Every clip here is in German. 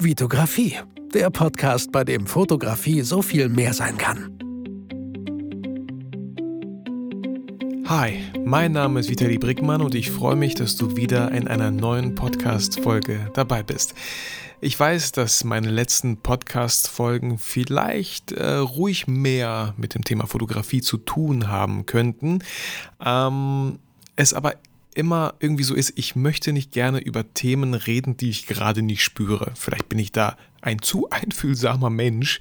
Vitografie, der Podcast, bei dem Fotografie so viel mehr sein kann. Hi, mein Name ist Vitali Brickmann und ich freue mich, dass du wieder in einer neuen Podcast-Folge dabei bist. Ich weiß, dass meine letzten Podcast-Folgen vielleicht äh, ruhig mehr mit dem Thema Fotografie zu tun haben könnten. Ähm, es aber immer irgendwie so ist, ich möchte nicht gerne über Themen reden, die ich gerade nicht spüre. Vielleicht bin ich da ein zu einfühlsamer Mensch,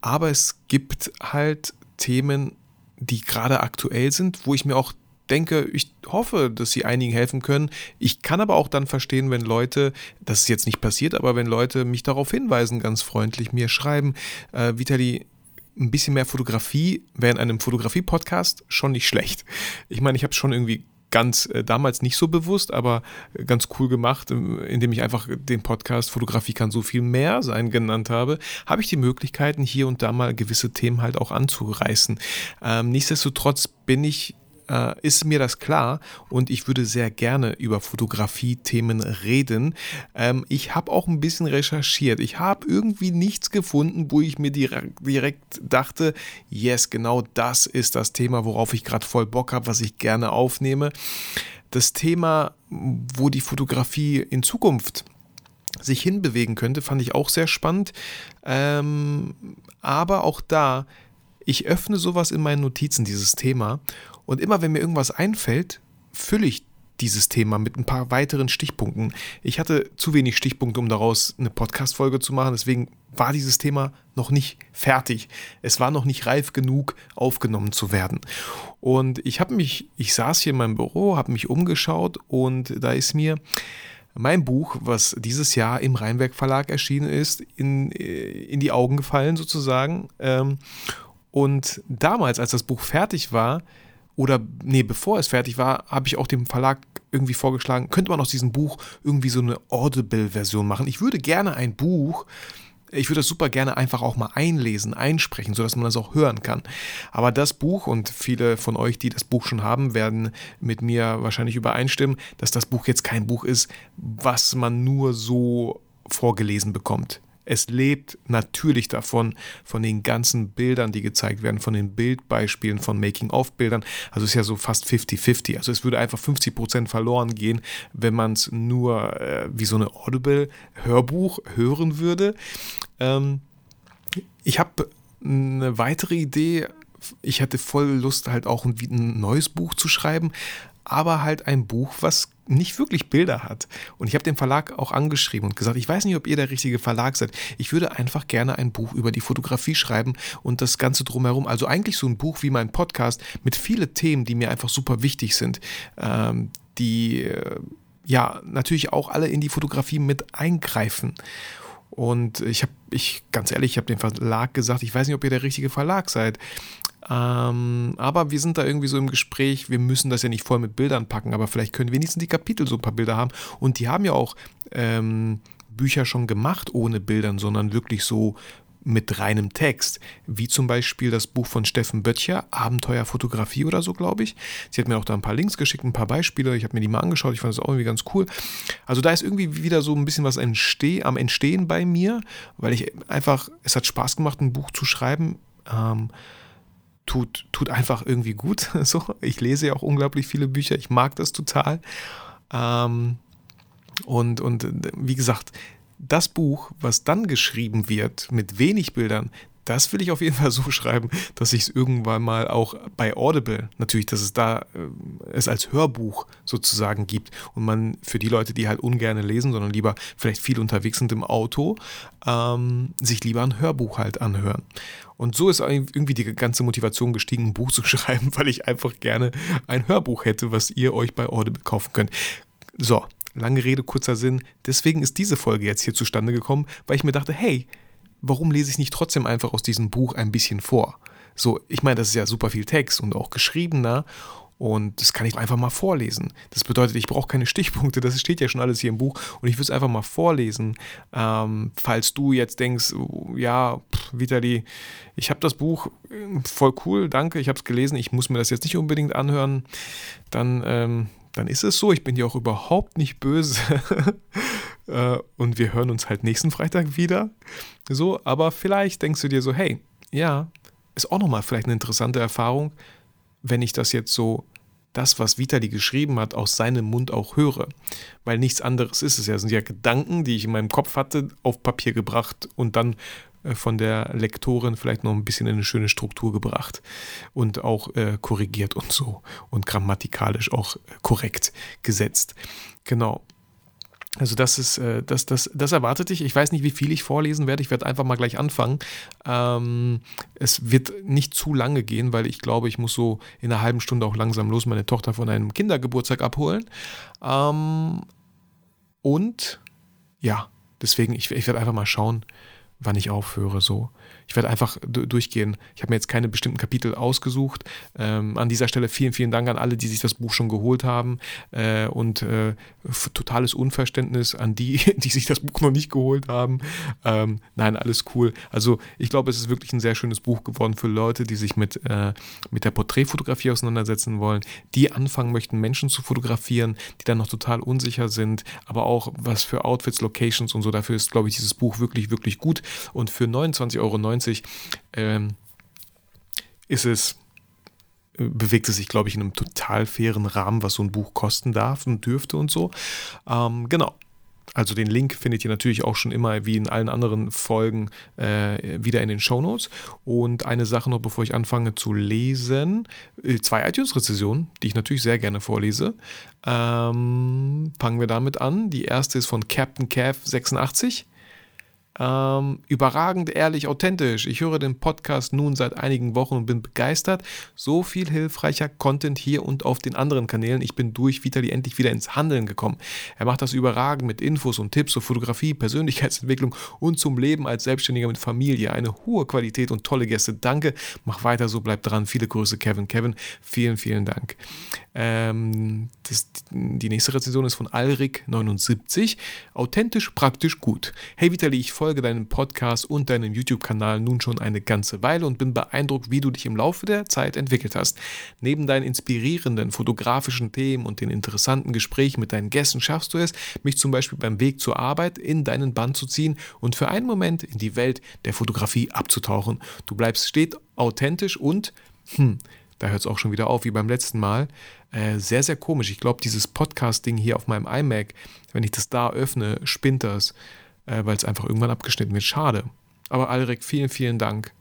aber es gibt halt Themen, die gerade aktuell sind, wo ich mir auch denke, ich hoffe, dass sie einigen helfen können. Ich kann aber auch dann verstehen, wenn Leute, das ist jetzt nicht passiert, aber wenn Leute mich darauf hinweisen, ganz freundlich mir schreiben, äh, Vitali, ein bisschen mehr Fotografie wäre in einem Fotografie-Podcast schon nicht schlecht. Ich meine, ich habe schon irgendwie ganz äh, damals nicht so bewusst, aber ganz cool gemacht, ähm, indem ich einfach den Podcast Fotografie kann so viel mehr sein genannt habe, habe ich die Möglichkeiten, hier und da mal gewisse Themen halt auch anzureißen. Ähm, nichtsdestotrotz bin ich äh, ist mir das klar und ich würde sehr gerne über Fotografie-Themen reden. Ähm, ich habe auch ein bisschen recherchiert. Ich habe irgendwie nichts gefunden, wo ich mir direkt, dachte, yes, genau das ist das Thema, worauf ich gerade voll Bock habe, was ich gerne aufnehme. Das Thema, wo die Fotografie in Zukunft sich hinbewegen könnte, fand ich auch sehr spannend. Ähm, aber auch da, ich öffne sowas in meinen Notizen, dieses Thema, und immer wenn mir irgendwas einfällt, fülle ich dieses Thema mit ein paar weiteren Stichpunkten. Ich hatte zu wenig Stichpunkte, um daraus eine Podcast-Folge zu machen, deswegen war dieses Thema noch nicht fertig. Es war noch nicht reif genug, aufgenommen zu werden. Und ich habe mich, ich saß hier in meinem Büro, habe mich umgeschaut und da ist mir mein Buch, was dieses Jahr im Rheinwerk Verlag erschienen ist, in, in die Augen gefallen sozusagen. Ähm, und damals, als das Buch fertig war, oder, nee, bevor es fertig war, habe ich auch dem Verlag irgendwie vorgeschlagen, könnte man aus diesem Buch irgendwie so eine Audible-Version machen. Ich würde gerne ein Buch, ich würde das super gerne einfach auch mal einlesen, einsprechen, sodass man das auch hören kann. Aber das Buch, und viele von euch, die das Buch schon haben, werden mit mir wahrscheinlich übereinstimmen, dass das Buch jetzt kein Buch ist, was man nur so vorgelesen bekommt. Es lebt natürlich davon, von den ganzen Bildern, die gezeigt werden, von den Bildbeispielen, von Making-of-Bildern. Also es ist ja so fast 50-50. Also es würde einfach 50 Prozent verloren gehen, wenn man es nur äh, wie so eine Audible-Hörbuch hören würde. Ähm, ich habe eine weitere Idee. Ich hatte voll Lust, halt auch ein, ein neues Buch zu schreiben, aber halt ein Buch, was nicht wirklich Bilder hat. Und ich habe den Verlag auch angeschrieben und gesagt, ich weiß nicht, ob ihr der richtige Verlag seid. Ich würde einfach gerne ein Buch über die Fotografie schreiben und das Ganze drumherum. Also eigentlich so ein Buch wie mein Podcast mit vielen Themen, die mir einfach super wichtig sind, ähm, die äh, ja natürlich auch alle in die Fotografie mit eingreifen. Und ich habe, ich ganz ehrlich, ich habe dem Verlag gesagt, ich weiß nicht, ob ihr der richtige Verlag seid. Ähm, aber wir sind da irgendwie so im Gespräch, wir müssen das ja nicht voll mit Bildern packen, aber vielleicht können wenigstens die Kapitel so ein paar Bilder haben. Und die haben ja auch ähm, Bücher schon gemacht ohne Bildern, sondern wirklich so mit reinem Text, wie zum Beispiel das Buch von Steffen Böttcher, Abenteuerfotografie oder so, glaube ich. Sie hat mir auch da ein paar Links geschickt, ein paar Beispiele, ich habe mir die mal angeschaut, ich fand das auch irgendwie ganz cool. Also da ist irgendwie wieder so ein bisschen was entsteh am Entstehen bei mir, weil ich einfach, es hat Spaß gemacht, ein Buch zu schreiben. Ähm, tut, tut einfach irgendwie gut. So, ich lese ja auch unglaublich viele Bücher, ich mag das total. Ähm, und, und wie gesagt, das Buch, was dann geschrieben wird mit wenig Bildern, das will ich auf jeden Fall so schreiben, dass ich es irgendwann mal auch bei Audible, natürlich, dass es da äh, es als Hörbuch sozusagen gibt und man für die Leute, die halt ungern lesen, sondern lieber vielleicht viel unterwegs sind im Auto, ähm, sich lieber ein Hörbuch halt anhören. Und so ist irgendwie die ganze Motivation gestiegen, ein Buch zu schreiben, weil ich einfach gerne ein Hörbuch hätte, was ihr euch bei Audible kaufen könnt. So, lange Rede, kurzer Sinn. Deswegen ist diese Folge jetzt hier zustande gekommen, weil ich mir dachte, hey, warum lese ich nicht trotzdem einfach aus diesem Buch ein bisschen vor? So, ich meine, das ist ja super viel Text und auch geschriebener und das kann ich einfach mal vorlesen. Das bedeutet, ich brauche keine Stichpunkte, das steht ja schon alles hier im Buch und ich würde es einfach mal vorlesen. Ähm, falls du jetzt denkst, ja, Vitali, ich habe das Buch äh, voll cool, danke, ich habe es gelesen, ich muss mir das jetzt nicht unbedingt anhören, dann, ähm, dann ist es so. Ich bin dir auch überhaupt nicht böse. Äh, und wir hören uns halt nächsten Freitag wieder. So, aber vielleicht denkst du dir so, hey, ja, ist auch nochmal vielleicht eine interessante Erfahrung, wenn ich das jetzt so das, was Vitali geschrieben hat, aus seinem Mund auch höre. Weil nichts anderes ist es ja. Es sind ja Gedanken, die ich in meinem Kopf hatte, auf Papier gebracht und dann äh, von der Lektorin vielleicht noch ein bisschen in eine schöne Struktur gebracht und auch äh, korrigiert und so und grammatikalisch auch äh, korrekt gesetzt. Genau. Also das ist, äh, das, das, das erwartet dich. Ich weiß nicht, wie viel ich vorlesen werde. Ich werde einfach mal gleich anfangen. Ähm, es wird nicht zu lange gehen, weil ich glaube, ich muss so in einer halben Stunde auch langsam los meine Tochter von einem Kindergeburtstag abholen. Ähm, und ja, deswegen, ich, ich werde einfach mal schauen, wann ich aufhöre. So. Ich werde einfach durchgehen. Ich habe mir jetzt keine bestimmten Kapitel ausgesucht. Ähm, an dieser Stelle vielen, vielen Dank an alle, die sich das Buch schon geholt haben. Äh, und äh, totales Unverständnis an die, die sich das Buch noch nicht geholt haben. Ähm, nein, alles cool. Also ich glaube, es ist wirklich ein sehr schönes Buch geworden für Leute, die sich mit, äh, mit der Porträtfotografie auseinandersetzen wollen, die anfangen möchten, Menschen zu fotografieren, die dann noch total unsicher sind, aber auch was für Outfits, Locations und so. Dafür ist, glaube ich, dieses Buch wirklich, wirklich gut. Und für 29,90 Euro ähm, ist es, äh, bewegt es sich, glaube ich, in einem total fairen Rahmen, was so ein Buch kosten darf und dürfte und so. Ähm, genau. Also den Link findet ihr natürlich auch schon immer wie in allen anderen Folgen äh, wieder in den Show Notes. Und eine Sache noch, bevor ich anfange zu lesen. Äh, zwei iTunes-Rezessionen, die ich natürlich sehr gerne vorlese. Ähm, fangen wir damit an. Die erste ist von Captain Cav 86. Ähm, überragend, ehrlich, authentisch. Ich höre den Podcast nun seit einigen Wochen und bin begeistert. So viel hilfreicher Content hier und auf den anderen Kanälen. Ich bin durch Vitali endlich wieder ins Handeln gekommen. Er macht das überragend mit Infos und Tipps zur Fotografie, Persönlichkeitsentwicklung und zum Leben als Selbstständiger mit Familie. Eine hohe Qualität und tolle Gäste. Danke. Mach weiter so, bleib dran. Viele Grüße, Kevin. Kevin, vielen, vielen Dank. Ähm, das, die nächste Rezension ist von Alrik79. Authentisch, praktisch, gut. Hey Vitali, ich verfolge deinen Podcast und deinen YouTube-Kanal nun schon eine ganze Weile und bin beeindruckt, wie du dich im Laufe der Zeit entwickelt hast. Neben deinen inspirierenden fotografischen Themen und den interessanten Gesprächen mit deinen Gästen schaffst du es, mich zum Beispiel beim Weg zur Arbeit in deinen Bann zu ziehen und für einen Moment in die Welt der Fotografie abzutauchen. Du bleibst stets authentisch und, hm, da hört es auch schon wieder auf, wie beim letzten Mal. Äh, sehr, sehr komisch. Ich glaube, dieses Podcast-Ding hier auf meinem iMac, wenn ich das da öffne, spinnt das äh, weil es einfach irgendwann abgeschnitten wird. Schade. Aber Alrek, vielen, vielen Dank.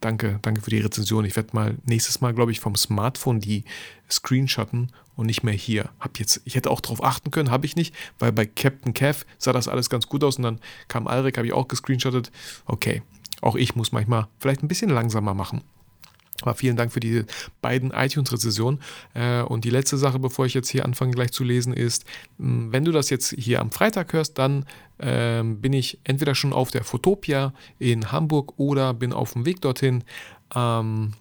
Danke, danke für die Rezension. Ich werde mal nächstes Mal, glaube ich, vom Smartphone die screenshotten und nicht mehr hier. Hab jetzt, ich hätte auch darauf achten können, habe ich nicht, weil bei Captain Kev sah das alles ganz gut aus und dann kam Alrek, habe ich auch gescreenshottet. Okay, auch ich muss manchmal vielleicht ein bisschen langsamer machen. Aber vielen Dank für die beiden iTunes-Rezessionen. Äh, und die letzte Sache, bevor ich jetzt hier anfange gleich zu lesen, ist, hm, wenn du das jetzt hier am Freitag hörst, dann ähm, bin ich entweder schon auf der Fotopia in Hamburg oder bin auf dem Weg dorthin. Ähm,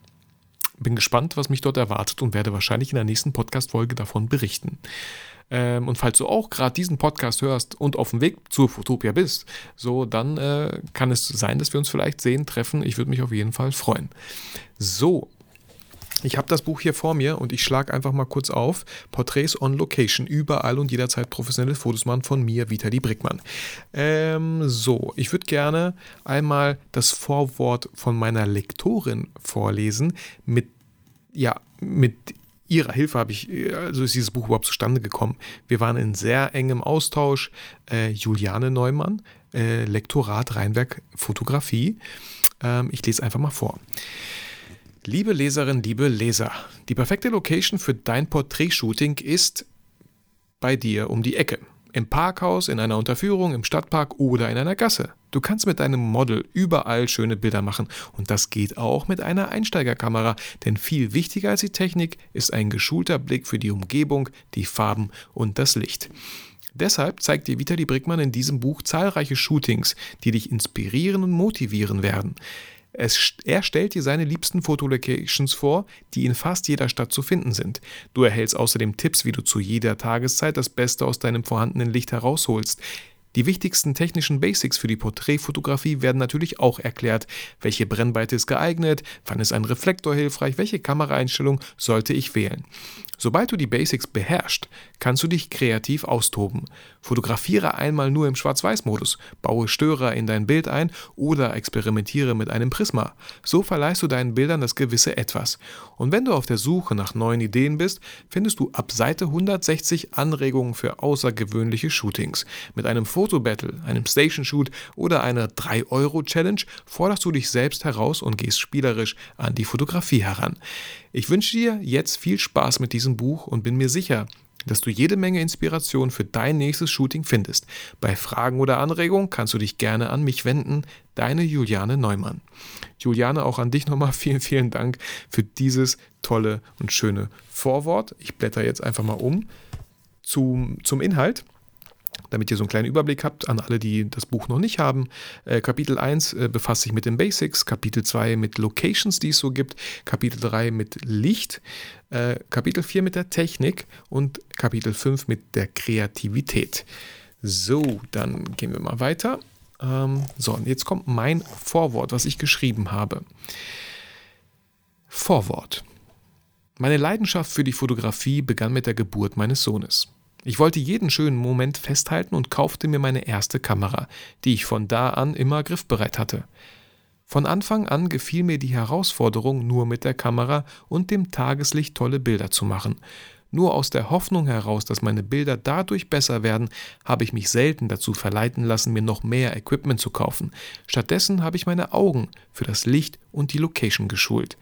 bin gespannt, was mich dort erwartet und werde wahrscheinlich in der nächsten Podcast-Folge davon berichten. Ähm, und falls du auch gerade diesen Podcast hörst und auf dem Weg zur Fotopia bist, so dann äh, kann es sein, dass wir uns vielleicht sehen, treffen. Ich würde mich auf jeden Fall freuen. So, ich habe das Buch hier vor mir und ich schlage einfach mal kurz auf. Porträts on Location, überall und jederzeit professionelle Fotos machen von mir, Vitali Brickmann. Ähm, so, ich würde gerne einmal das Vorwort von meiner Lektorin vorlesen. Mit, ja, mit ihrer Hilfe habe ich, also ist dieses Buch überhaupt zustande gekommen. Wir waren in sehr engem Austausch. Äh, Juliane Neumann, äh, Lektorat Rheinwerk Fotografie. Ähm, ich lese einfach mal vor. Liebe Leserin, liebe Leser, die perfekte Location für dein Porträtshooting ist bei dir um die Ecke. Im Parkhaus, in einer Unterführung, im Stadtpark oder in einer Gasse. Du kannst mit deinem Model überall schöne Bilder machen und das geht auch mit einer Einsteigerkamera, denn viel wichtiger als die Technik ist ein geschulter Blick für die Umgebung, die Farben und das Licht. Deshalb zeigt dir Vitali Brickmann in diesem Buch zahlreiche Shootings, die dich inspirieren und motivieren werden. Es, er stellt dir seine liebsten Fotolocations vor, die in fast jeder Stadt zu finden sind. Du erhältst außerdem Tipps, wie du zu jeder Tageszeit das Beste aus deinem vorhandenen Licht herausholst. Die wichtigsten technischen Basics für die Porträtfotografie werden natürlich auch erklärt. Welche Brennweite ist geeignet? Wann ist ein Reflektor hilfreich? Welche Kameraeinstellung sollte ich wählen? Sobald du die Basics beherrschst, kannst du dich kreativ austoben. Fotografiere einmal nur im Schwarz-Weiß-Modus, baue Störer in dein Bild ein oder experimentiere mit einem Prisma. So verleihst du deinen Bildern das gewisse Etwas. Und wenn du auf der Suche nach neuen Ideen bist, findest du ab Seite 160 Anregungen für außergewöhnliche Shootings. Mit einem Fotobattle, einem Station-Shoot oder einer 3-Euro-Challenge forderst du dich selbst heraus und gehst spielerisch an die Fotografie heran. Ich wünsche dir jetzt viel Spaß mit diesem Buch und bin mir sicher, dass du jede Menge Inspiration für dein nächstes Shooting findest. Bei Fragen oder Anregungen kannst du dich gerne an mich wenden. Deine Juliane Neumann. Juliane, auch an dich nochmal vielen, vielen Dank für dieses tolle und schöne Vorwort. Ich blätter jetzt einfach mal um zum, zum Inhalt damit ihr so einen kleinen Überblick habt an alle, die das Buch noch nicht haben. Äh, Kapitel 1 äh, befasst sich mit den Basics, Kapitel 2 mit Locations, die es so gibt, Kapitel 3 mit Licht, äh, Kapitel 4 mit der Technik und Kapitel 5 mit der Kreativität. So, dann gehen wir mal weiter. Ähm, so, und jetzt kommt mein Vorwort, was ich geschrieben habe. Vorwort. Meine Leidenschaft für die Fotografie begann mit der Geburt meines Sohnes. Ich wollte jeden schönen Moment festhalten und kaufte mir meine erste Kamera, die ich von da an immer griffbereit hatte. Von Anfang an gefiel mir die Herausforderung, nur mit der Kamera und dem Tageslicht tolle Bilder zu machen. Nur aus der Hoffnung heraus, dass meine Bilder dadurch besser werden, habe ich mich selten dazu verleiten lassen, mir noch mehr Equipment zu kaufen. Stattdessen habe ich meine Augen für das Licht und die Location geschult.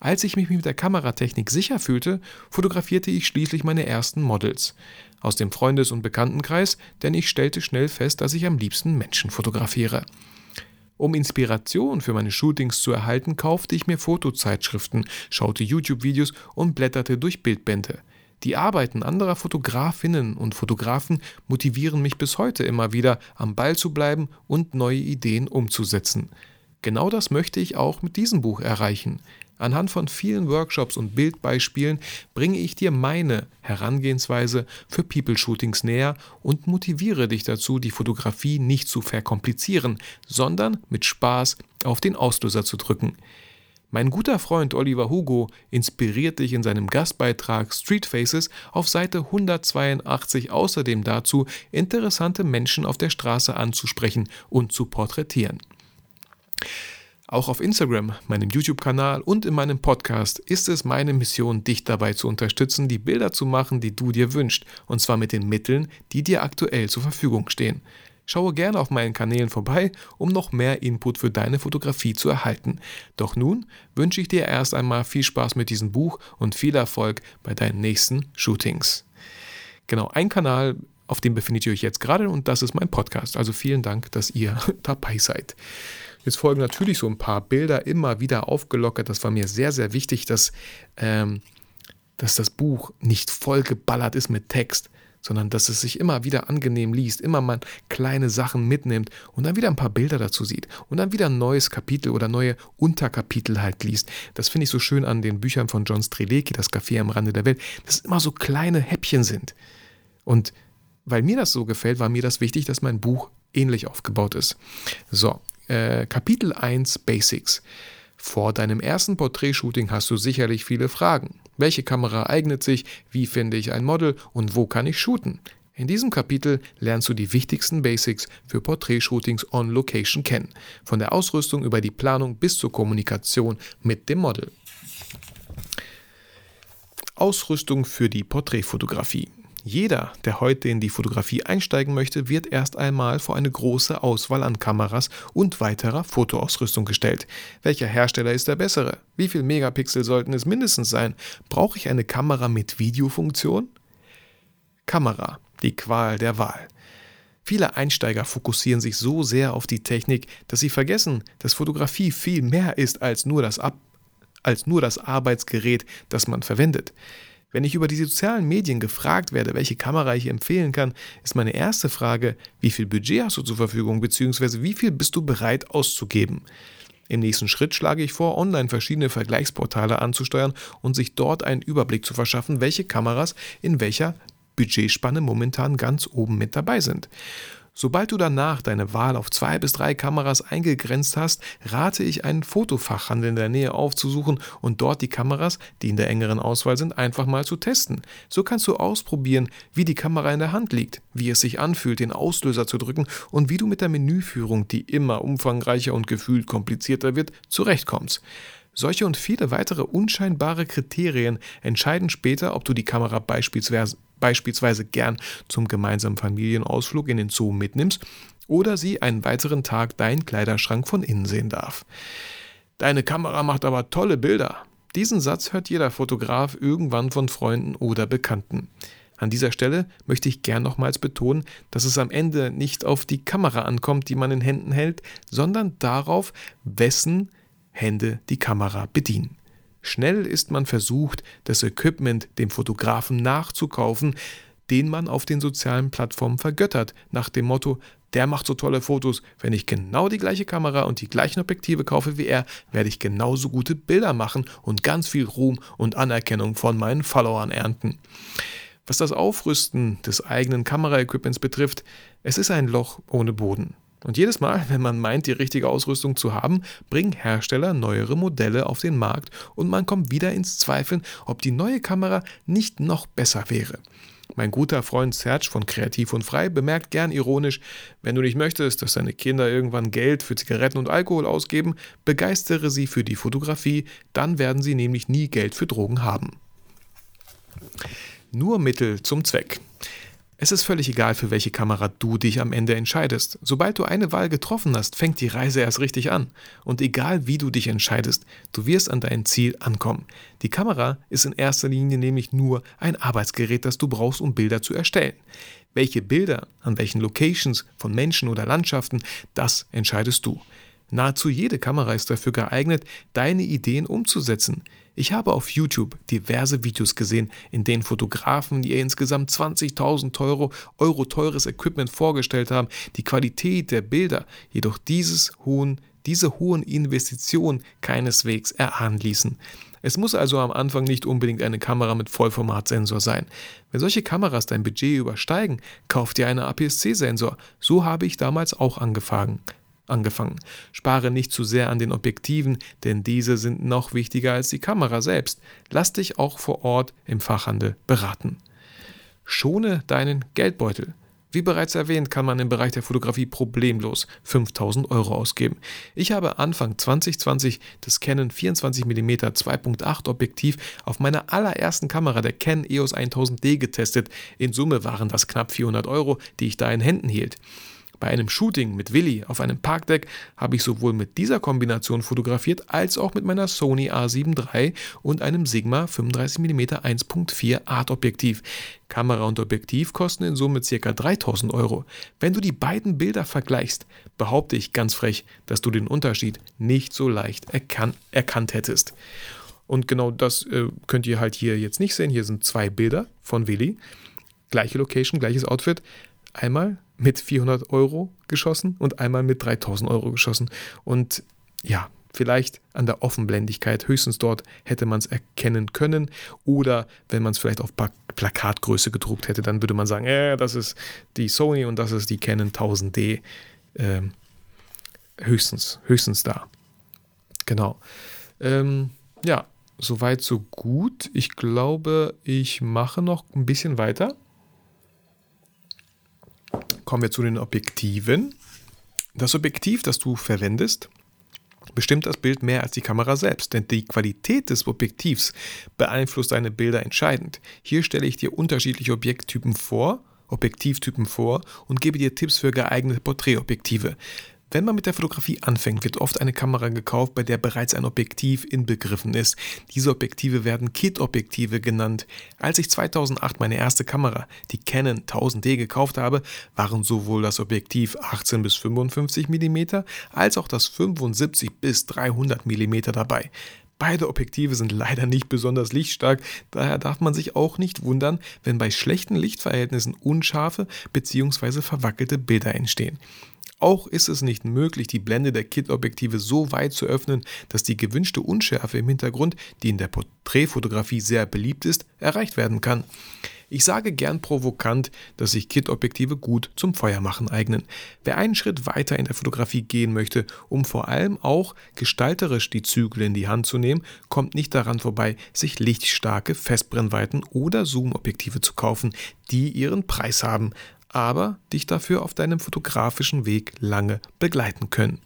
Als ich mich mit der Kameratechnik sicher fühlte, fotografierte ich schließlich meine ersten Models aus dem Freundes- und Bekanntenkreis, denn ich stellte schnell fest, dass ich am liebsten Menschen fotografiere. Um Inspiration für meine Shootings zu erhalten, kaufte ich mir Fotozeitschriften, schaute YouTube-Videos und blätterte durch Bildbände. Die Arbeiten anderer Fotografinnen und Fotografen motivieren mich bis heute immer wieder, am Ball zu bleiben und neue Ideen umzusetzen. Genau das möchte ich auch mit diesem Buch erreichen. Anhand von vielen Workshops und Bildbeispielen bringe ich dir meine Herangehensweise für People-Shootings näher und motiviere dich dazu, die Fotografie nicht zu verkomplizieren, sondern mit Spaß auf den Auslöser zu drücken. Mein guter Freund Oliver Hugo inspiriert dich in seinem Gastbeitrag Street Faces auf Seite 182 außerdem dazu, interessante Menschen auf der Straße anzusprechen und zu porträtieren. Auch auf Instagram, meinem YouTube-Kanal und in meinem Podcast ist es meine Mission, dich dabei zu unterstützen, die Bilder zu machen, die du dir wünschst, und zwar mit den Mitteln, die dir aktuell zur Verfügung stehen. Schaue gerne auf meinen Kanälen vorbei, um noch mehr Input für deine Fotografie zu erhalten. Doch nun wünsche ich dir erst einmal viel Spaß mit diesem Buch und viel Erfolg bei deinen nächsten Shootings. Genau, ein Kanal, auf dem befindet ihr euch jetzt gerade und das ist mein Podcast. Also vielen Dank, dass ihr dabei seid. Jetzt folgen natürlich so ein paar Bilder immer wieder aufgelockert. Das war mir sehr, sehr wichtig, dass, ähm, dass das Buch nicht vollgeballert ist mit Text, sondern dass es sich immer wieder angenehm liest, immer mal kleine Sachen mitnimmt und dann wieder ein paar Bilder dazu sieht und dann wieder ein neues Kapitel oder neue Unterkapitel halt liest. Das finde ich so schön an den Büchern von John Strelecki, das Café am Rande der Welt, dass es immer so kleine Häppchen sind. Und weil mir das so gefällt, war mir das wichtig, dass mein Buch ähnlich aufgebaut ist. So, äh, Kapitel 1 Basics. Vor deinem ersten Porträtshooting hast du sicherlich viele Fragen. Welche Kamera eignet sich? Wie finde ich ein Model? Und wo kann ich shooten? In diesem Kapitel lernst du die wichtigsten Basics für Porträtshootings on Location kennen. Von der Ausrüstung über die Planung bis zur Kommunikation mit dem Model. Ausrüstung für die Porträtfotografie. Jeder, der heute in die Fotografie einsteigen möchte, wird erst einmal vor eine große Auswahl an Kameras und weiterer Fotoausrüstung gestellt. Welcher Hersteller ist der bessere? Wie viel Megapixel sollten es mindestens sein? Brauche ich eine Kamera mit Videofunktion? Kamera, die Qual der Wahl. Viele Einsteiger fokussieren sich so sehr auf die Technik, dass sie vergessen, dass Fotografie viel mehr ist als nur das, Ab als nur das Arbeitsgerät, das man verwendet. Wenn ich über die sozialen Medien gefragt werde, welche Kamera ich empfehlen kann, ist meine erste Frage, wie viel Budget hast du zur Verfügung bzw. wie viel bist du bereit auszugeben? Im nächsten Schritt schlage ich vor, online verschiedene Vergleichsportale anzusteuern und sich dort einen Überblick zu verschaffen, welche Kameras in welcher Budgetspanne momentan ganz oben mit dabei sind. Sobald du danach deine Wahl auf zwei bis drei Kameras eingegrenzt hast, rate ich einen Fotofachhandel in der Nähe aufzusuchen und dort die Kameras, die in der engeren Auswahl sind, einfach mal zu testen. So kannst du ausprobieren, wie die Kamera in der Hand liegt, wie es sich anfühlt, den Auslöser zu drücken und wie du mit der Menüführung, die immer umfangreicher und gefühlt komplizierter wird, zurechtkommst. Solche und viele weitere unscheinbare Kriterien entscheiden später, ob du die Kamera beispielsweise beispielsweise gern zum gemeinsamen Familienausflug in den Zoo mitnimmst oder sie einen weiteren Tag deinen Kleiderschrank von innen sehen darf. Deine Kamera macht aber tolle Bilder. Diesen Satz hört jeder Fotograf irgendwann von Freunden oder Bekannten. An dieser Stelle möchte ich gern nochmals betonen, dass es am Ende nicht auf die Kamera ankommt, die man in Händen hält, sondern darauf, wessen Hände die Kamera bedienen. Schnell ist man versucht, das Equipment dem Fotografen nachzukaufen, den man auf den sozialen Plattformen vergöttert, nach dem Motto, der macht so tolle Fotos, wenn ich genau die gleiche Kamera und die gleichen Objektive kaufe wie er, werde ich genauso gute Bilder machen und ganz viel Ruhm und Anerkennung von meinen Followern ernten. Was das Aufrüsten des eigenen Kameraequipments betrifft, es ist ein Loch ohne Boden. Und jedes Mal, wenn man meint, die richtige Ausrüstung zu haben, bringen Hersteller neuere Modelle auf den Markt und man kommt wieder ins Zweifeln, ob die neue Kamera nicht noch besser wäre. Mein guter Freund Serge von Kreativ und Frei bemerkt gern ironisch, wenn du nicht möchtest, dass deine Kinder irgendwann Geld für Zigaretten und Alkohol ausgeben, begeistere sie für die Fotografie, dann werden sie nämlich nie Geld für Drogen haben. Nur Mittel zum Zweck. Es ist völlig egal, für welche Kamera du dich am Ende entscheidest. Sobald du eine Wahl getroffen hast, fängt die Reise erst richtig an. Und egal wie du dich entscheidest, du wirst an dein Ziel ankommen. Die Kamera ist in erster Linie nämlich nur ein Arbeitsgerät, das du brauchst, um Bilder zu erstellen. Welche Bilder, an welchen Locations von Menschen oder Landschaften, das entscheidest du. Nahezu jede Kamera ist dafür geeignet, deine Ideen umzusetzen. Ich habe auf YouTube diverse Videos gesehen, in denen Fotografen ihr insgesamt 20.000 Euro, Euro teures Equipment vorgestellt haben, die Qualität der Bilder jedoch dieses hohen, diese hohen Investitionen keineswegs erahnen ließen. Es muss also am Anfang nicht unbedingt eine Kamera mit Vollformatsensor sein. Wenn solche Kameras dein Budget übersteigen, kauf dir einen APS-C-Sensor. So habe ich damals auch angefangen angefangen. Spare nicht zu sehr an den Objektiven, denn diese sind noch wichtiger als die Kamera selbst. Lass dich auch vor Ort im Fachhandel beraten. Schone deinen Geldbeutel. Wie bereits erwähnt, kann man im Bereich der Fotografie problemlos 5000 Euro ausgeben. Ich habe Anfang 2020 das Canon 24mm 2.8 Objektiv auf meiner allerersten Kamera, der Canon EOS 1000D, getestet. In Summe waren das knapp 400 Euro, die ich da in Händen hielt. Bei einem Shooting mit Willi auf einem Parkdeck habe ich sowohl mit dieser Kombination fotografiert als auch mit meiner Sony A7 III und einem Sigma 35mm 1.4 Art Objektiv. Kamera und Objektiv kosten in Summe ca. 3000 Euro. Wenn du die beiden Bilder vergleichst, behaupte ich ganz frech, dass du den Unterschied nicht so leicht erkan erkannt hättest. Und genau das äh, könnt ihr halt hier jetzt nicht sehen. Hier sind zwei Bilder von Willi. Gleiche Location, gleiches Outfit. Einmal mit 400 Euro geschossen und einmal mit 3000 Euro geschossen. Und ja, vielleicht an der Offenblendigkeit, höchstens dort hätte man es erkennen können. Oder wenn man es vielleicht auf Plakatgröße gedruckt hätte, dann würde man sagen, äh, das ist die Sony und das ist die Canon 1000D. Äh, höchstens, höchstens da. Genau. Ähm, ja, soweit, so gut. Ich glaube, ich mache noch ein bisschen weiter. Kommen wir zu den Objektiven. Das Objektiv, das du verwendest, bestimmt das Bild mehr als die Kamera selbst, denn die Qualität des Objektivs beeinflusst deine Bilder entscheidend. Hier stelle ich dir unterschiedliche Objekttypen vor, Objektivtypen vor und gebe dir Tipps für geeignete Porträtobjektive. Wenn man mit der Fotografie anfängt, wird oft eine Kamera gekauft, bei der bereits ein Objektiv inbegriffen ist. Diese Objektive werden Kit-Objektive genannt. Als ich 2008 meine erste Kamera, die Canon 1000D, gekauft habe, waren sowohl das Objektiv 18 bis 55 mm als auch das 75 bis 300 mm dabei. Beide Objektive sind leider nicht besonders lichtstark, daher darf man sich auch nicht wundern, wenn bei schlechten Lichtverhältnissen unscharfe bzw. verwackelte Bilder entstehen. Auch ist es nicht möglich, die Blende der Kit-Objektive so weit zu öffnen, dass die gewünschte Unschärfe im Hintergrund, die in der Porträtfotografie sehr beliebt ist, erreicht werden kann. Ich sage gern provokant, dass sich Kit-Objektive gut zum Feuermachen eignen. Wer einen Schritt weiter in der Fotografie gehen möchte, um vor allem auch gestalterisch die Zügel in die Hand zu nehmen, kommt nicht daran vorbei, sich lichtstarke Festbrennweiten oder Zoom-Objektive zu kaufen, die ihren Preis haben, aber dich dafür auf deinem fotografischen Weg lange begleiten können.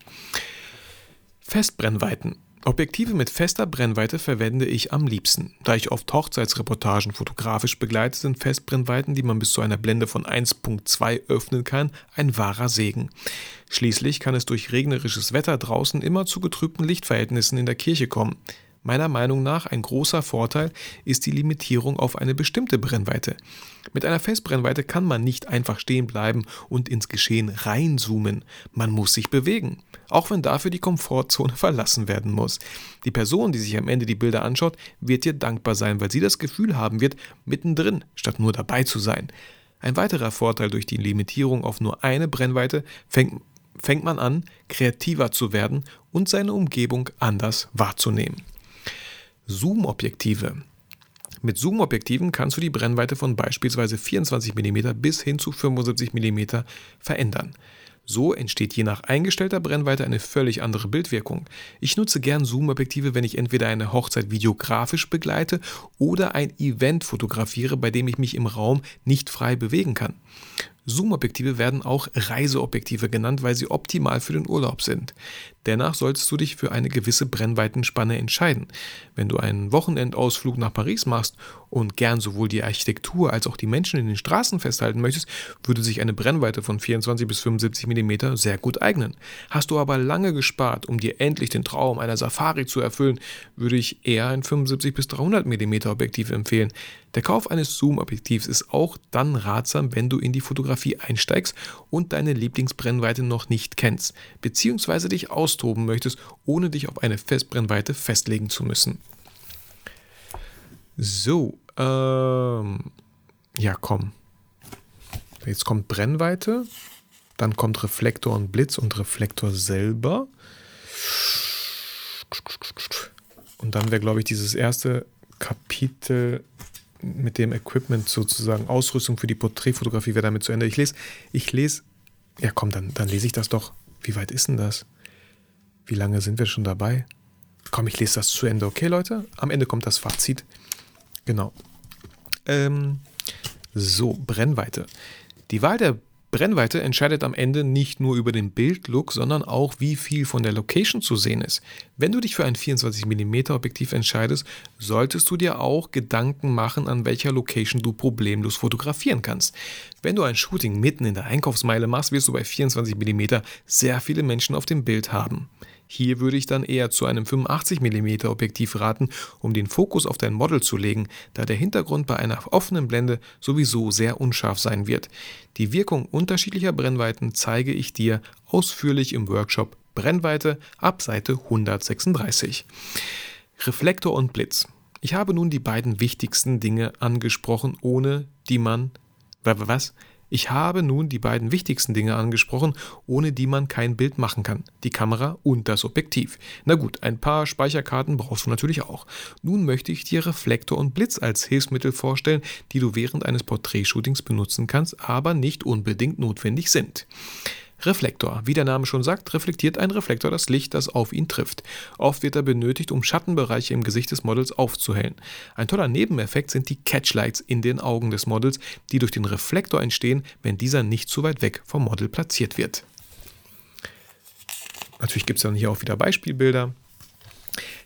Festbrennweiten Objektive mit fester Brennweite verwende ich am liebsten. Da ich oft Hochzeitsreportagen fotografisch begleite, sind Festbrennweiten, die man bis zu einer Blende von 1.2 öffnen kann, ein wahrer Segen. Schließlich kann es durch regnerisches Wetter draußen immer zu getrübten Lichtverhältnissen in der Kirche kommen. Meiner Meinung nach ein großer Vorteil ist die Limitierung auf eine bestimmte Brennweite. Mit einer Festbrennweite kann man nicht einfach stehen bleiben und ins Geschehen reinzoomen. Man muss sich bewegen, auch wenn dafür die Komfortzone verlassen werden muss. Die Person, die sich am Ende die Bilder anschaut, wird dir dankbar sein, weil sie das Gefühl haben wird, mittendrin statt nur dabei zu sein. Ein weiterer Vorteil durch die Limitierung auf nur eine Brennweite fängt, fängt man an, kreativer zu werden und seine Umgebung anders wahrzunehmen. Zoom-Objektive. Mit Zoom-Objektiven kannst du die Brennweite von beispielsweise 24 mm bis hin zu 75 mm verändern. So entsteht je nach eingestellter Brennweite eine völlig andere Bildwirkung. Ich nutze gern Zoom-Objektive, wenn ich entweder eine Hochzeit videografisch begleite oder ein Event fotografiere, bei dem ich mich im Raum nicht frei bewegen kann. Zoom-Objektive werden auch Reiseobjektive genannt, weil sie optimal für den Urlaub sind. Dennoch solltest du dich für eine gewisse Brennweitenspanne entscheiden. Wenn du einen Wochenendausflug nach Paris machst und gern sowohl die Architektur als auch die Menschen in den Straßen festhalten möchtest, würde sich eine Brennweite von 24 bis 75 mm sehr gut eignen. Hast du aber lange gespart, um dir endlich den Traum einer Safari zu erfüllen, würde ich eher ein 75 bis 300 mm Objektiv empfehlen. Der Kauf eines Zoom-Objektivs ist auch dann ratsam, wenn du in die Fotografie einsteigst und deine Lieblingsbrennweite noch nicht kennst, beziehungsweise dich austoben möchtest, ohne dich auf eine Festbrennweite festlegen zu müssen. So, ähm, ja komm. Jetzt kommt Brennweite, dann kommt Reflektor und Blitz und Reflektor selber. Und dann wäre, glaube ich, dieses erste Kapitel mit dem Equipment sozusagen, Ausrüstung für die Porträtfotografie wäre damit zu Ende. Ich lese, ich lese, ja komm, dann, dann lese ich das doch. Wie weit ist denn das? Wie lange sind wir schon dabei? Komm, ich lese das zu Ende, okay, Leute? Am Ende kommt das Fazit. Genau. Ähm, so, Brennweite. Die Wahl der Brennweite entscheidet am Ende nicht nur über den Bildlook, sondern auch, wie viel von der Location zu sehen ist. Wenn du dich für ein 24mm Objektiv entscheidest, solltest du dir auch Gedanken machen, an welcher Location du problemlos fotografieren kannst. Wenn du ein Shooting mitten in der Einkaufsmeile machst, wirst du bei 24mm sehr viele Menschen auf dem Bild haben. Hier würde ich dann eher zu einem 85mm Objektiv raten, um den Fokus auf dein Model zu legen, da der Hintergrund bei einer offenen Blende sowieso sehr unscharf sein wird. Die Wirkung unterschiedlicher Brennweiten zeige ich dir ausführlich im Workshop Brennweite ab Seite 136. Reflektor und Blitz. Ich habe nun die beiden wichtigsten Dinge angesprochen, ohne die man was? Ich habe nun die beiden wichtigsten Dinge angesprochen, ohne die man kein Bild machen kann. Die Kamera und das Objektiv. Na gut, ein paar Speicherkarten brauchst du natürlich auch. Nun möchte ich dir Reflektor und Blitz als Hilfsmittel vorstellen, die du während eines Porträtshootings benutzen kannst, aber nicht unbedingt notwendig sind. Reflektor. Wie der Name schon sagt, reflektiert ein Reflektor das Licht, das auf ihn trifft. Oft wird er benötigt, um Schattenbereiche im Gesicht des Models aufzuhellen. Ein toller Nebeneffekt sind die Catchlights in den Augen des Models, die durch den Reflektor entstehen, wenn dieser nicht zu weit weg vom Model platziert wird. Natürlich gibt es dann hier auch wieder Beispielbilder.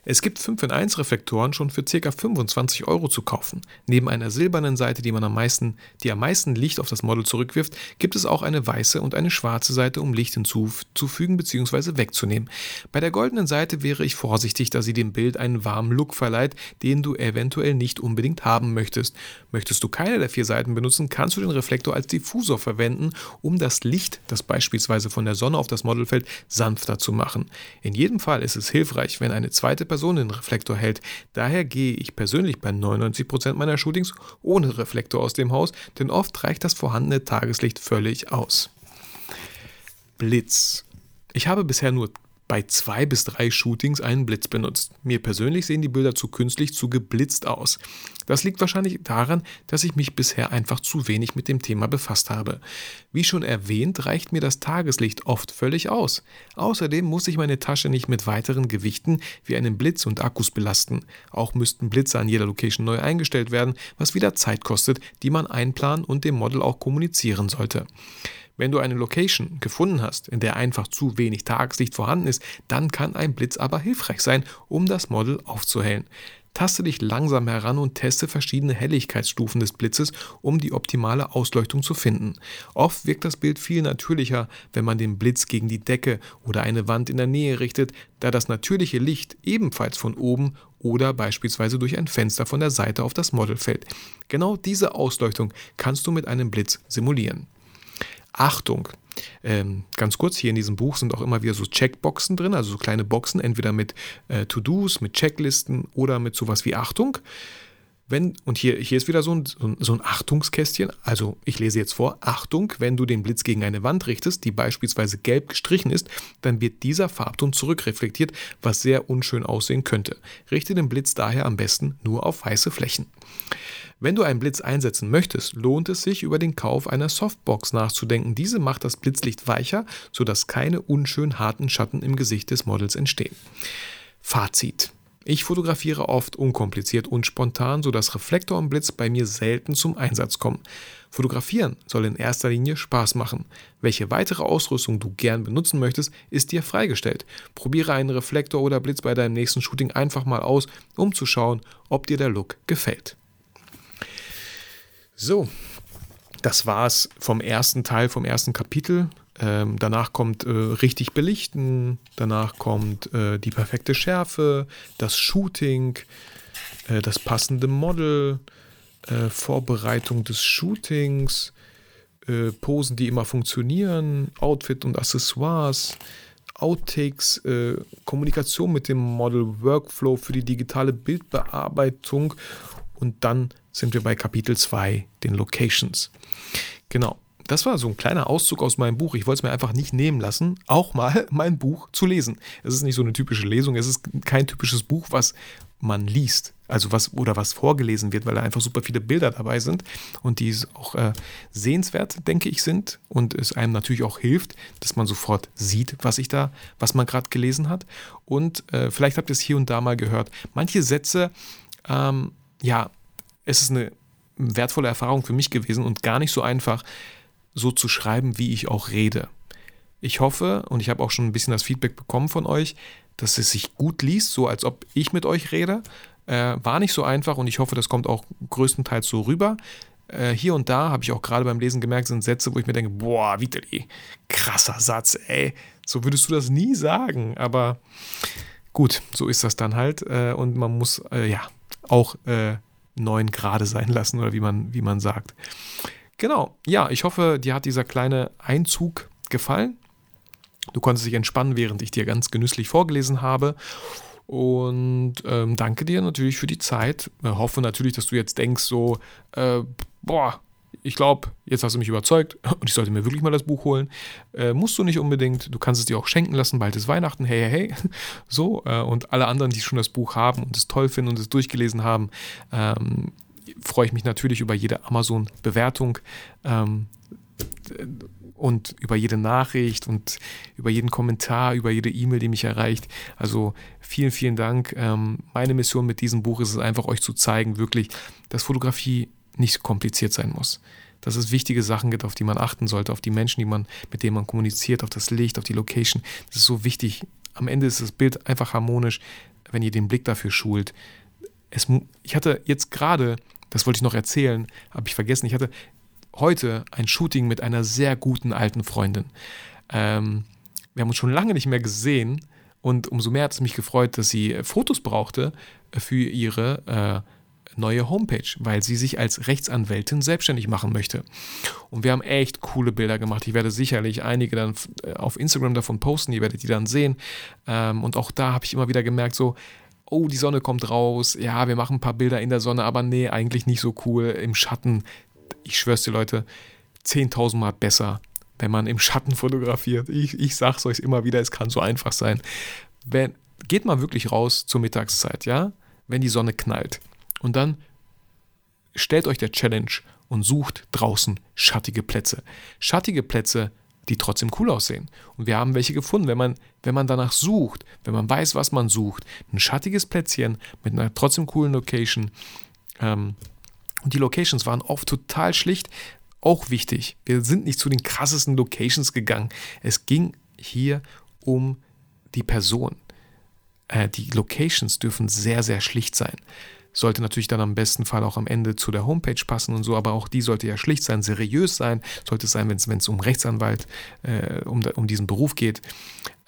Es gibt 5 in 1 Reflektoren schon für ca. 25 Euro zu kaufen. Neben einer silbernen Seite, die man am meisten, die am meisten Licht auf das Model zurückwirft, gibt es auch eine weiße und eine schwarze Seite, um Licht hinzuzufügen bzw. wegzunehmen. Bei der goldenen Seite wäre ich vorsichtig, da sie dem Bild einen warmen Look verleiht, den du eventuell nicht unbedingt haben möchtest. Möchtest du keine der vier Seiten benutzen, kannst du den Reflektor als Diffusor verwenden, um das Licht, das beispielsweise von der Sonne auf das Model fällt, sanfter zu machen. In jedem Fall ist es hilfreich, wenn eine zweite Person den Reflektor hält. Daher gehe ich persönlich bei 99% meiner Shootings ohne Reflektor aus dem Haus, denn oft reicht das vorhandene Tageslicht völlig aus. Blitz. Ich habe bisher nur bei zwei bis drei Shootings einen Blitz benutzt. Mir persönlich sehen die Bilder zu künstlich, zu geblitzt aus. Das liegt wahrscheinlich daran, dass ich mich bisher einfach zu wenig mit dem Thema befasst habe. Wie schon erwähnt, reicht mir das Tageslicht oft völlig aus. Außerdem muss ich meine Tasche nicht mit weiteren Gewichten wie einem Blitz und Akkus belasten. Auch müssten Blitze an jeder Location neu eingestellt werden, was wieder Zeit kostet, die man einplanen und dem Model auch kommunizieren sollte. Wenn du eine Location gefunden hast, in der einfach zu wenig Tageslicht vorhanden ist, dann kann ein Blitz aber hilfreich sein, um das Model aufzuhellen. Taste dich langsam heran und teste verschiedene Helligkeitsstufen des Blitzes, um die optimale Ausleuchtung zu finden. Oft wirkt das Bild viel natürlicher, wenn man den Blitz gegen die Decke oder eine Wand in der Nähe richtet, da das natürliche Licht ebenfalls von oben oder beispielsweise durch ein Fenster von der Seite auf das Model fällt. Genau diese Ausleuchtung kannst du mit einem Blitz simulieren. Achtung! Ähm, ganz kurz, hier in diesem Buch sind auch immer wieder so Checkboxen drin, also so kleine Boxen, entweder mit äh, To-Dos, mit Checklisten oder mit sowas wie Achtung. Wenn, und hier, hier ist wieder so ein, so ein Achtungskästchen. Also ich lese jetzt vor, Achtung, wenn du den Blitz gegen eine Wand richtest, die beispielsweise gelb gestrichen ist, dann wird dieser Farbton zurückreflektiert, was sehr unschön aussehen könnte. Richte den Blitz daher am besten nur auf weiße Flächen. Wenn du einen Blitz einsetzen möchtest, lohnt es sich, über den Kauf einer Softbox nachzudenken. Diese macht das Blitzlicht weicher, sodass keine unschön harten Schatten im Gesicht des Models entstehen. Fazit. Ich fotografiere oft unkompliziert und spontan, sodass Reflektor und Blitz bei mir selten zum Einsatz kommen. Fotografieren soll in erster Linie Spaß machen. Welche weitere Ausrüstung du gern benutzen möchtest, ist dir freigestellt. Probiere einen Reflektor oder Blitz bei deinem nächsten Shooting einfach mal aus, um zu schauen, ob dir der Look gefällt. So, das war es vom ersten Teil, vom ersten Kapitel. Ähm, danach kommt äh, richtig belichten, danach kommt äh, die perfekte Schärfe, das Shooting, äh, das passende Model, äh, Vorbereitung des Shootings, äh, Posen, die immer funktionieren, Outfit und Accessoires, Outtakes, äh, Kommunikation mit dem Model, Workflow für die digitale Bildbearbeitung und dann sind wir bei Kapitel 2, den Locations. Genau. Das war so ein kleiner Auszug aus meinem Buch. Ich wollte es mir einfach nicht nehmen lassen, auch mal mein Buch zu lesen. Es ist nicht so eine typische Lesung, es ist kein typisches Buch, was man liest, also was oder was vorgelesen wird, weil da einfach super viele Bilder dabei sind und die auch äh, sehenswert, denke ich, sind und es einem natürlich auch hilft, dass man sofort sieht, was ich da, was man gerade gelesen hat. Und äh, vielleicht habt ihr es hier und da mal gehört. Manche Sätze, ähm, ja, es ist eine wertvolle Erfahrung für mich gewesen und gar nicht so einfach, so zu schreiben, wie ich auch rede. Ich hoffe, und ich habe auch schon ein bisschen das Feedback bekommen von euch, dass es sich gut liest, so als ob ich mit euch rede. Äh, war nicht so einfach und ich hoffe, das kommt auch größtenteils so rüber. Äh, hier und da habe ich auch gerade beim Lesen gemerkt, sind Sätze, wo ich mir denke, boah, Vitali, krasser Satz, ey. So würdest du das nie sagen, aber gut, so ist das dann halt. Äh, und man muss, äh, ja, auch äh, neun Grade sein lassen oder wie man, wie man sagt. Genau, ja, ich hoffe, dir hat dieser kleine Einzug gefallen. Du konntest dich entspannen, während ich dir ganz genüsslich vorgelesen habe. Und ähm, danke dir natürlich für die Zeit. Ich hoffe natürlich, dass du jetzt denkst, so, äh, boah, ich glaube, jetzt hast du mich überzeugt und ich sollte mir wirklich mal das Buch holen. Äh, musst du nicht unbedingt, du kannst es dir auch schenken lassen, bald ist Weihnachten, hey, hey, hey. So, äh, und alle anderen, die schon das Buch haben und es toll finden und es durchgelesen haben, ähm, freue ich mich natürlich über jede Amazon-Bewertung. Ähm, und über jede Nachricht und über jeden Kommentar, über jede E-Mail, die mich erreicht. Also vielen, vielen Dank. Ähm, meine Mission mit diesem Buch ist es einfach, euch zu zeigen, wirklich, dass Fotografie nicht kompliziert sein muss. Dass es wichtige Sachen gibt, auf die man achten sollte, auf die Menschen, die man, mit denen man kommuniziert, auf das Licht, auf die Location. Das ist so wichtig. Am Ende ist das Bild einfach harmonisch, wenn ihr den Blick dafür schult. Es, ich hatte jetzt gerade, das wollte ich noch erzählen, habe ich vergessen, ich hatte heute ein Shooting mit einer sehr guten alten Freundin. Ähm, wir haben uns schon lange nicht mehr gesehen und umso mehr hat es mich gefreut, dass sie Fotos brauchte für ihre äh, neue Homepage, weil sie sich als Rechtsanwältin selbstständig machen möchte. Und wir haben echt coole Bilder gemacht. Ich werde sicherlich einige dann äh, auf Instagram davon posten, ihr werdet die dann sehen. Ähm, und auch da habe ich immer wieder gemerkt, so, oh, die Sonne kommt raus, ja, wir machen ein paar Bilder in der Sonne, aber nee, eigentlich nicht so cool. Im Schatten, ich schwör's dir, Leute, 10.000 Mal besser, wenn man im Schatten fotografiert. Ich, ich sage es euch immer wieder, es kann so einfach sein. Wenn, geht mal wirklich raus zur Mittagszeit, ja, wenn die Sonne knallt. Und dann stellt euch der Challenge und sucht draußen schattige Plätze. Schattige Plätze, die trotzdem cool aussehen. Und wir haben welche gefunden, wenn man, wenn man danach sucht, wenn man weiß, was man sucht. Ein schattiges Plätzchen mit einer trotzdem coolen Location. Ähm, und die Locations waren oft total schlicht. Auch wichtig. Wir sind nicht zu den krassesten Locations gegangen. Es ging hier um die Person. Äh, die Locations dürfen sehr, sehr schlicht sein. Sollte natürlich dann am besten Fall auch am Ende zu der Homepage passen und so, aber auch die sollte ja schlicht sein, seriös sein, sollte es sein, wenn es um Rechtsanwalt, äh, um, um diesen Beruf geht,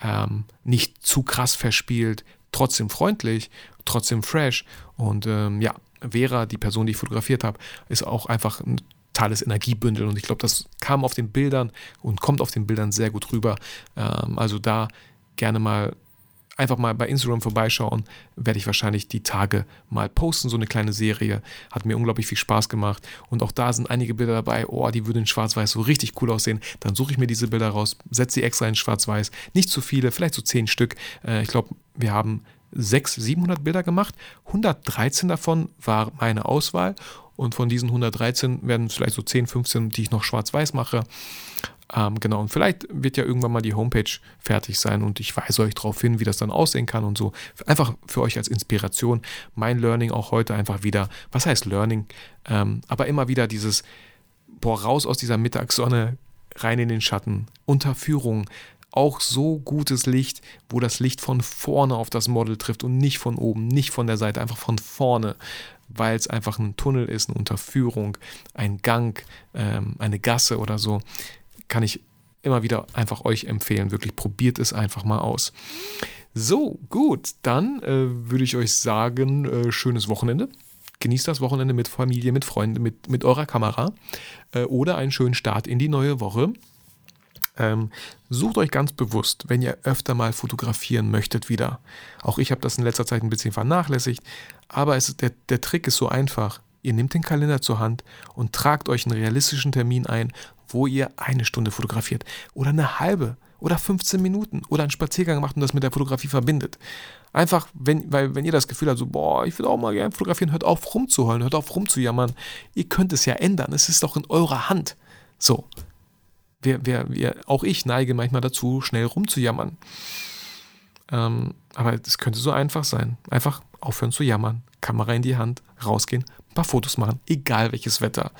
ähm, nicht zu krass verspielt, trotzdem freundlich, trotzdem fresh und ähm, ja, Vera, die Person, die ich fotografiert habe, ist auch einfach ein totales Energiebündel und ich glaube, das kam auf den Bildern und kommt auf den Bildern sehr gut rüber. Ähm, also da gerne mal einfach mal bei Instagram vorbeischauen, werde ich wahrscheinlich die Tage mal posten, so eine kleine Serie. Hat mir unglaublich viel Spaß gemacht. Und auch da sind einige Bilder dabei, oh, die würden in Schwarz-Weiß so richtig cool aussehen. Dann suche ich mir diese Bilder raus, setze sie extra in Schwarz-Weiß. Nicht zu viele, vielleicht so zehn Stück. Äh, ich glaube, wir haben 600, 700 Bilder gemacht. 113 davon war meine Auswahl. Und von diesen 113 werden vielleicht so 10, 15, die ich noch schwarz-weiß mache. Ähm, genau, und vielleicht wird ja irgendwann mal die Homepage fertig sein und ich weise euch darauf hin, wie das dann aussehen kann und so. Einfach für euch als Inspiration. Mein Learning auch heute einfach wieder. Was heißt Learning? Ähm, aber immer wieder dieses, boah, raus aus dieser Mittagssonne, rein in den Schatten, Unterführung, auch so gutes Licht, wo das Licht von vorne auf das Model trifft und nicht von oben, nicht von der Seite, einfach von vorne, weil es einfach ein Tunnel ist, eine Unterführung, ein Gang, ähm, eine Gasse oder so kann ich immer wieder einfach euch empfehlen. Wirklich probiert es einfach mal aus. So, gut, dann äh, würde ich euch sagen, äh, schönes Wochenende. Genießt das Wochenende mit Familie, mit Freunden, mit, mit eurer Kamera äh, oder einen schönen Start in die neue Woche. Ähm, sucht euch ganz bewusst, wenn ihr öfter mal fotografieren möchtet wieder. Auch ich habe das in letzter Zeit ein bisschen vernachlässigt, aber es, der, der Trick ist so einfach. Ihr nehmt den Kalender zur Hand und tragt euch einen realistischen Termin ein, wo ihr eine Stunde fotografiert oder eine halbe oder 15 Minuten oder einen Spaziergang macht und das mit der Fotografie verbindet. Einfach, wenn, weil, wenn ihr das Gefühl habt, so, boah, ich will auch mal gerne fotografieren, hört auf rumzuheulen, hört auf rumzujammern. Ihr könnt es ja ändern. Es ist doch in eurer Hand. So. Wir, wir, wir, auch ich neige manchmal dazu, schnell rumzujammern. Ähm, aber es könnte so einfach sein. Einfach aufhören zu jammern, Kamera in die Hand, rausgehen, ein paar Fotos machen, egal welches Wetter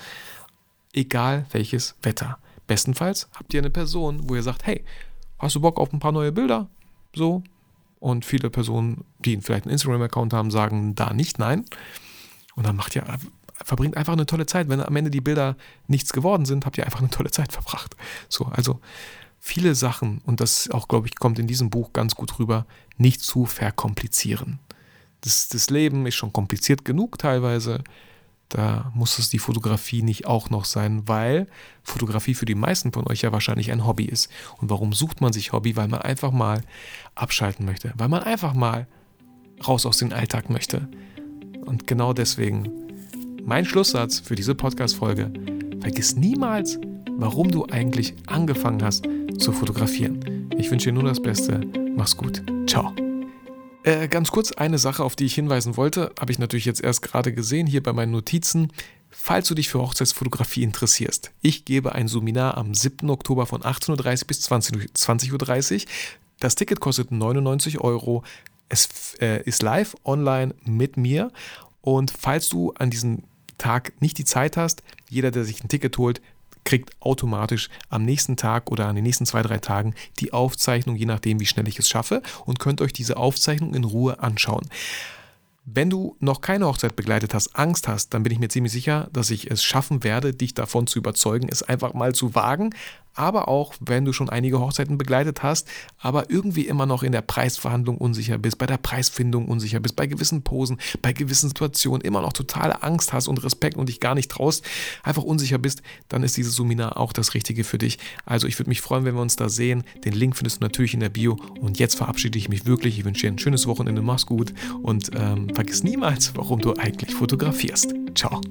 egal welches Wetter. Bestenfalls habt ihr eine Person, wo ihr sagt, hey, hast du Bock auf ein paar neue Bilder? So. Und viele Personen, die vielleicht einen Instagram-Account haben, sagen da nicht nein. Und dann macht ihr, verbringt einfach eine tolle Zeit. Wenn am Ende die Bilder nichts geworden sind, habt ihr einfach eine tolle Zeit verbracht. So, also viele Sachen, und das auch, glaube ich, kommt in diesem Buch ganz gut rüber, nicht zu verkomplizieren. Das, das Leben ist schon kompliziert genug teilweise. Da muss es die Fotografie nicht auch noch sein, weil Fotografie für die meisten von euch ja wahrscheinlich ein Hobby ist. Und warum sucht man sich Hobby? Weil man einfach mal abschalten möchte, weil man einfach mal raus aus dem Alltag möchte. Und genau deswegen mein Schlusssatz für diese Podcast-Folge: Vergiss niemals, warum du eigentlich angefangen hast zu fotografieren. Ich wünsche dir nur das Beste. Mach's gut. Ciao. Äh, ganz kurz eine Sache, auf die ich hinweisen wollte, habe ich natürlich jetzt erst gerade gesehen hier bei meinen Notizen. Falls du dich für Hochzeitsfotografie interessierst, ich gebe ein Seminar am 7. Oktober von 18.30 Uhr bis 20.30 Uhr. Das Ticket kostet 99 Euro. Es äh, ist live online mit mir. Und falls du an diesem Tag nicht die Zeit hast, jeder, der sich ein Ticket holt, kriegt automatisch am nächsten Tag oder an den nächsten zwei, drei Tagen die Aufzeichnung, je nachdem, wie schnell ich es schaffe, und könnt euch diese Aufzeichnung in Ruhe anschauen. Wenn du noch keine Hochzeit begleitet hast, Angst hast, dann bin ich mir ziemlich sicher, dass ich es schaffen werde, dich davon zu überzeugen, es einfach mal zu wagen, aber auch wenn du schon einige Hochzeiten begleitet hast, aber irgendwie immer noch in der Preisverhandlung unsicher bist, bei der Preisfindung unsicher bist, bei gewissen Posen, bei gewissen Situationen immer noch totale Angst hast und Respekt und dich gar nicht traust, einfach unsicher bist, dann ist dieses Seminar auch das Richtige für dich. Also ich würde mich freuen, wenn wir uns da sehen. Den Link findest du natürlich in der Bio und jetzt verabschiede ich mich wirklich. Ich wünsche dir ein schönes Wochenende, mach's gut und ähm, vergiss niemals, warum du eigentlich fotografierst. Ciao.